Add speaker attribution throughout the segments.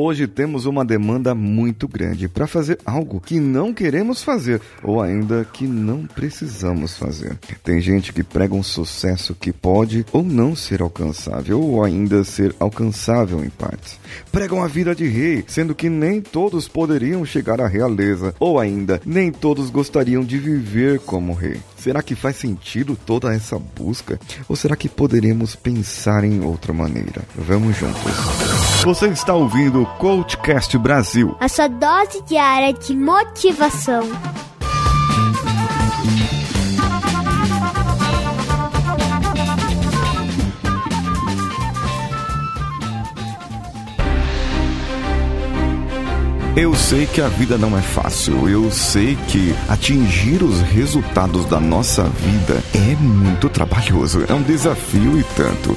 Speaker 1: Hoje temos uma demanda muito grande para fazer algo que não queremos fazer ou ainda que não precisamos fazer. Tem gente que prega um sucesso que pode ou não ser alcançável ou ainda ser alcançável em partes. Pregam a vida de rei, sendo que nem todos poderiam chegar à realeza ou ainda nem todos gostariam de viver como rei. Será que faz sentido toda essa busca? Ou será que poderemos pensar em outra maneira? Vamos juntos. Você está ouvindo o Coachcast Brasil.
Speaker 2: A sua dose diária de motivação.
Speaker 1: Eu sei que a vida não é fácil. Eu sei que atingir os resultados da nossa vida é muito trabalhoso. É um desafio e tanto.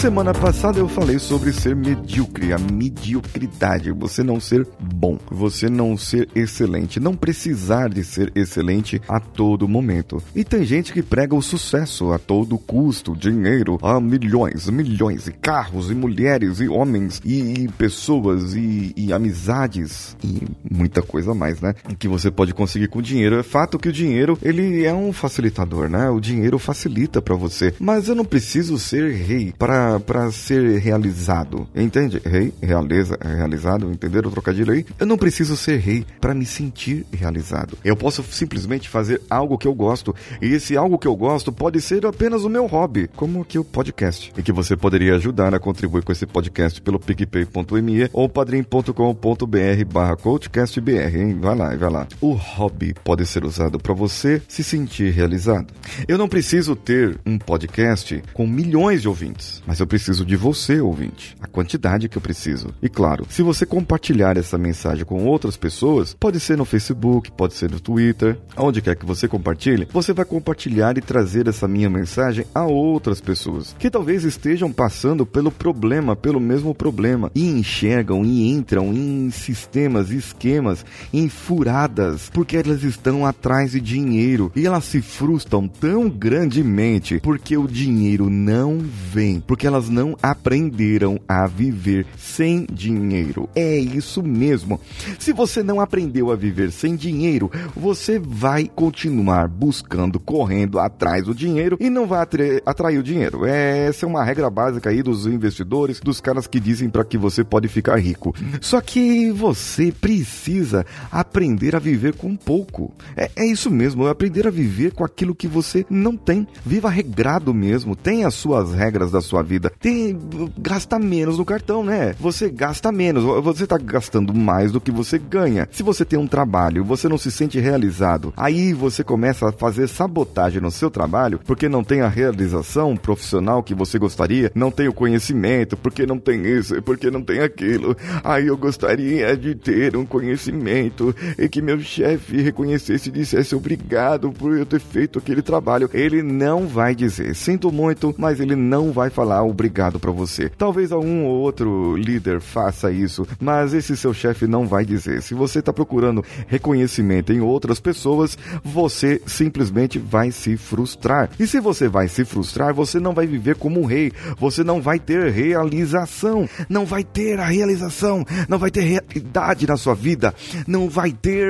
Speaker 1: Semana passada eu falei sobre ser medíocre, a mediocridade, você não ser bom, você não ser excelente, não precisar de ser excelente a todo momento. E tem gente que prega o sucesso a todo custo, dinheiro, a milhões, milhões, e carros, e mulheres, e homens, e, e pessoas, e, e amizades, e muita coisa mais, né? Que você pode conseguir com dinheiro. É fato que o dinheiro, ele é um facilitador, né? O dinheiro facilita para você. Mas eu não preciso ser rei para para ser realizado. Entende? Rei, realiza, realizado, entenderam o trocadilho aí? Eu não preciso ser rei para me sentir realizado. Eu posso simplesmente fazer algo que eu gosto. E esse algo que eu gosto pode ser apenas o meu hobby, como aqui o podcast. E que você poderia ajudar a contribuir com esse podcast pelo picpay.me ou padrim.com.br barra coachcastbr, hein? Vai lá, vai lá. O hobby pode ser usado para você se sentir realizado. Eu não preciso ter um podcast com milhões de ouvintes, mas eu preciso de você, ouvinte. A quantidade que eu preciso. E claro, se você compartilhar essa mensagem com outras pessoas, pode ser no Facebook, pode ser no Twitter, onde quer que você compartilhe, você vai compartilhar e trazer essa minha mensagem a outras pessoas que talvez estejam passando pelo problema, pelo mesmo problema, e enxergam e entram em sistemas, esquemas, em furadas, porque elas estão atrás de dinheiro e elas se frustram tão grandemente porque o dinheiro não vem, porque elas não aprenderam a viver sem dinheiro. É isso mesmo. Se você não aprendeu a viver sem dinheiro, você vai continuar buscando, correndo atrás do dinheiro e não vai atrair o dinheiro. Essa é uma regra básica aí dos investidores, dos caras que dizem para que você pode ficar rico. Só que você precisa aprender a viver com pouco. É, é isso mesmo, é aprender a viver com aquilo que você não tem. Viva regrado mesmo, tenha as suas regras da sua vida vida. Tem gasta menos no cartão, né? Você gasta menos, você tá gastando mais do que você ganha. Se você tem um trabalho, você não se sente realizado, aí você começa a fazer sabotagem no seu trabalho porque não tem a realização profissional que você gostaria, não tem o conhecimento, porque não tem isso, porque não tem aquilo. Aí eu gostaria de ter um conhecimento e que meu chefe reconhecesse e dissesse obrigado por eu ter feito aquele trabalho. Ele não vai dizer, sinto muito, mas ele não vai falar obrigado para você. Talvez algum ou outro líder faça isso, mas esse seu chefe não vai dizer. Se você está procurando reconhecimento em outras pessoas, você simplesmente vai se frustrar. E se você vai se frustrar, você não vai viver como um rei. Você não vai ter realização. Não vai ter a realização. Não vai ter realidade na sua vida. Não vai ter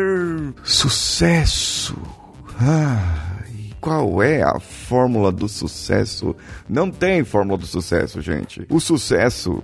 Speaker 1: sucesso. Ah. Qual é a fórmula do sucesso? Não tem fórmula do sucesso, gente. O sucesso,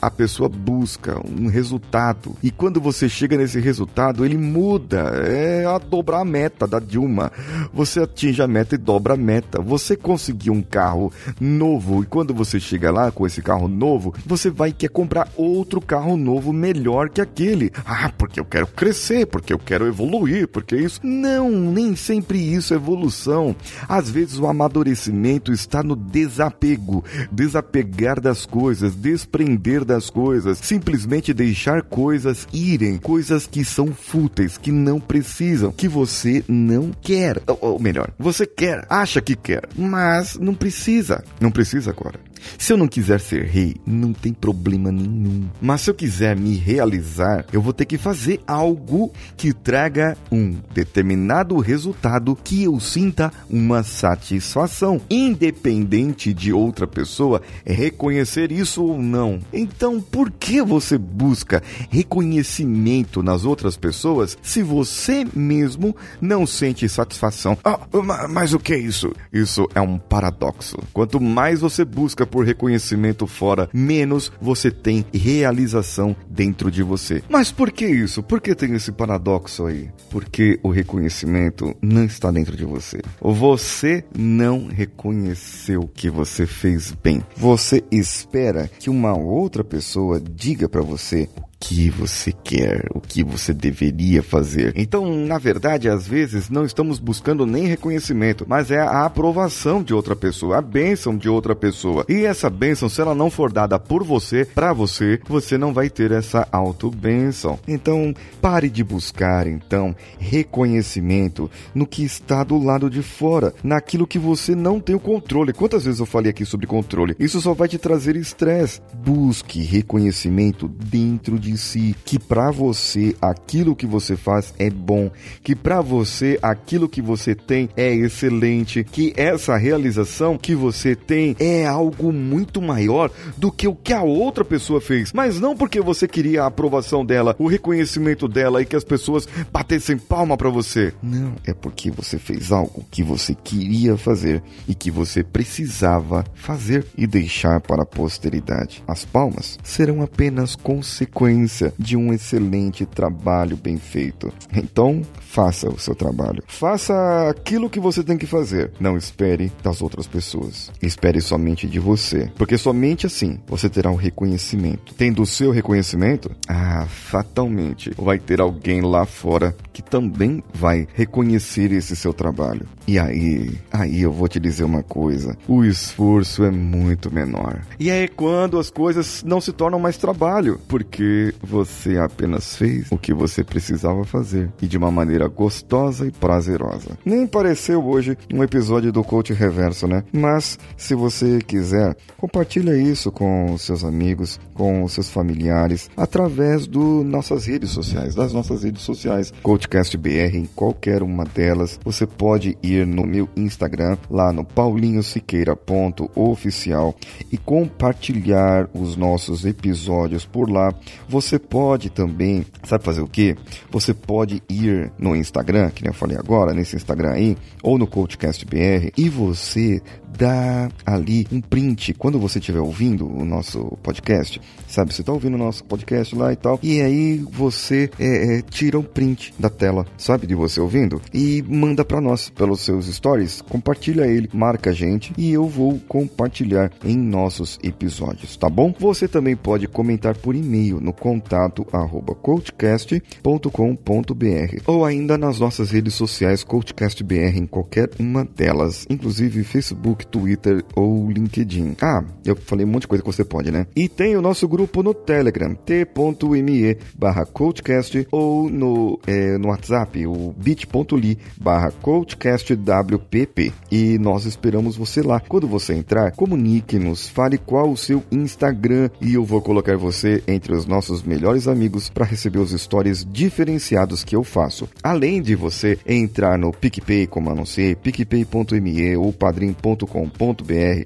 Speaker 1: a pessoa busca um resultado. E quando você chega nesse resultado, ele muda. É a dobrar a meta da Dilma. Você atinge a meta e dobra a meta. Você conseguiu um carro novo e quando você chega lá com esse carro novo, você vai querer comprar outro carro novo melhor que aquele. Ah, porque eu quero crescer, porque eu quero evoluir, porque isso. Não, nem sempre isso é evolução. Às vezes o amadurecimento está no desapego, desapegar das coisas, desprender das coisas, simplesmente deixar coisas irem, coisas que são fúteis, que não precisam, que você não quer. Ou, ou melhor, você quer, acha que quer, mas não precisa. Não precisa agora. Se eu não quiser ser rei, não tem problema nenhum. Mas se eu quiser me realizar, eu vou ter que fazer algo que traga um determinado resultado que eu sinta uma satisfação, independente de outra pessoa reconhecer isso ou não. Então, por que você busca reconhecimento nas outras pessoas se você mesmo não sente satisfação? Ah, mas o que é isso? Isso é um paradoxo. Quanto mais você busca por reconhecimento fora, menos você tem realização dentro de você. Mas por que isso? Por que tem esse paradoxo aí? Porque o reconhecimento não está dentro de você. Você não reconheceu que você fez bem. Você espera que uma outra pessoa diga para você que você quer, o que você deveria fazer. Então, na verdade, às vezes não estamos buscando nem reconhecimento, mas é a aprovação de outra pessoa, a bênção de outra pessoa. E essa bênção, se ela não for dada por você, para você, você não vai ter essa auto-bênção. Então, pare de buscar, então, reconhecimento no que está do lado de fora, naquilo que você não tem o controle. Quantas vezes eu falei aqui sobre controle? Isso só vai te trazer estresse. Busque reconhecimento dentro de de si, que para você aquilo que você faz é bom, que para você aquilo que você tem é excelente, que essa realização que você tem é algo muito maior do que o que a outra pessoa fez, mas não porque você queria a aprovação dela, o reconhecimento dela e que as pessoas batessem palma para você. Não, é porque você fez algo que você queria fazer e que você precisava fazer e deixar para a posteridade. As palmas serão apenas consequências de um excelente trabalho bem feito. Então, faça o seu trabalho. Faça aquilo que você tem que fazer. Não espere das outras pessoas. Espere somente de você. Porque somente assim você terá o um reconhecimento. Tendo o seu reconhecimento, ah, fatalmente vai ter alguém lá fora que também vai reconhecer esse seu trabalho. E aí, aí eu vou te dizer uma coisa: o esforço é muito menor. E é quando as coisas não se tornam mais trabalho, porque você apenas fez o que você precisava fazer e de uma maneira gostosa e prazerosa. Nem pareceu hoje um episódio do Coach Reverso, né? Mas se você quiser, compartilha isso com seus amigos, com seus familiares, através das nossas redes sociais, das nossas redes sociais, Coachcast BR em qualquer uma delas. Você pode ir no meu Instagram, lá no paulinhosiqueira.oficial e compartilhar os nossos episódios por lá. Você pode também, sabe fazer o que? Você pode ir no Instagram, que nem eu falei agora, nesse Instagram aí, ou no CoachCastBR, e você dá ali um print quando você estiver ouvindo o nosso podcast, sabe? Você está ouvindo o nosso podcast lá e tal, e aí você é, é, tira um print da tela, sabe? De você ouvindo e manda para nós pelos seus stories, compartilha ele, marca a gente e eu vou compartilhar em nossos episódios, tá bom? Você também pode comentar por e-mail no contato arroba coachcast.com.br ou ainda nas nossas redes sociais coachcastbr em qualquer uma delas, inclusive Facebook, Twitter ou LinkedIn. Ah, eu falei um monte de coisa que você pode, né? E tem o nosso grupo no Telegram, t.me barra coachcast ou no, é, no WhatsApp, o bit.ly barra coachcastwpp. E nós esperamos você lá. Quando você entrar, comunique-nos, fale qual o seu Instagram e eu vou colocar você entre os nossos seus melhores amigos para receber os stories diferenciados que eu faço. Além de você entrar no PicPay, como anunciei, picpay.me ou padrim.com.br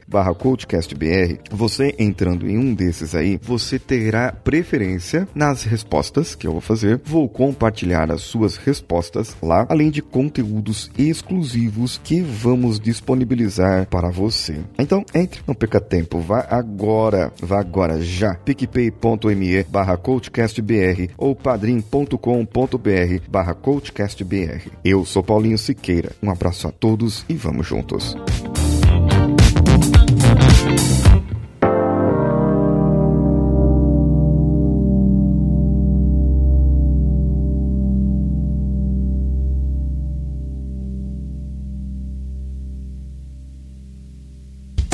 Speaker 1: barra coachcastbr, você entrando em um desses aí, você terá preferência nas respostas que eu vou fazer. Vou compartilhar as suas respostas lá, além de conteúdos exclusivos que vamos disponibilizar para você. Então, entre, não perca tempo, vá agora, vá agora já, picpay.me barra coachcastbr ou padrim.com.br barra coachcastbr. Eu sou Paulinho Siqueira, um abraço a todos e vamos juntos.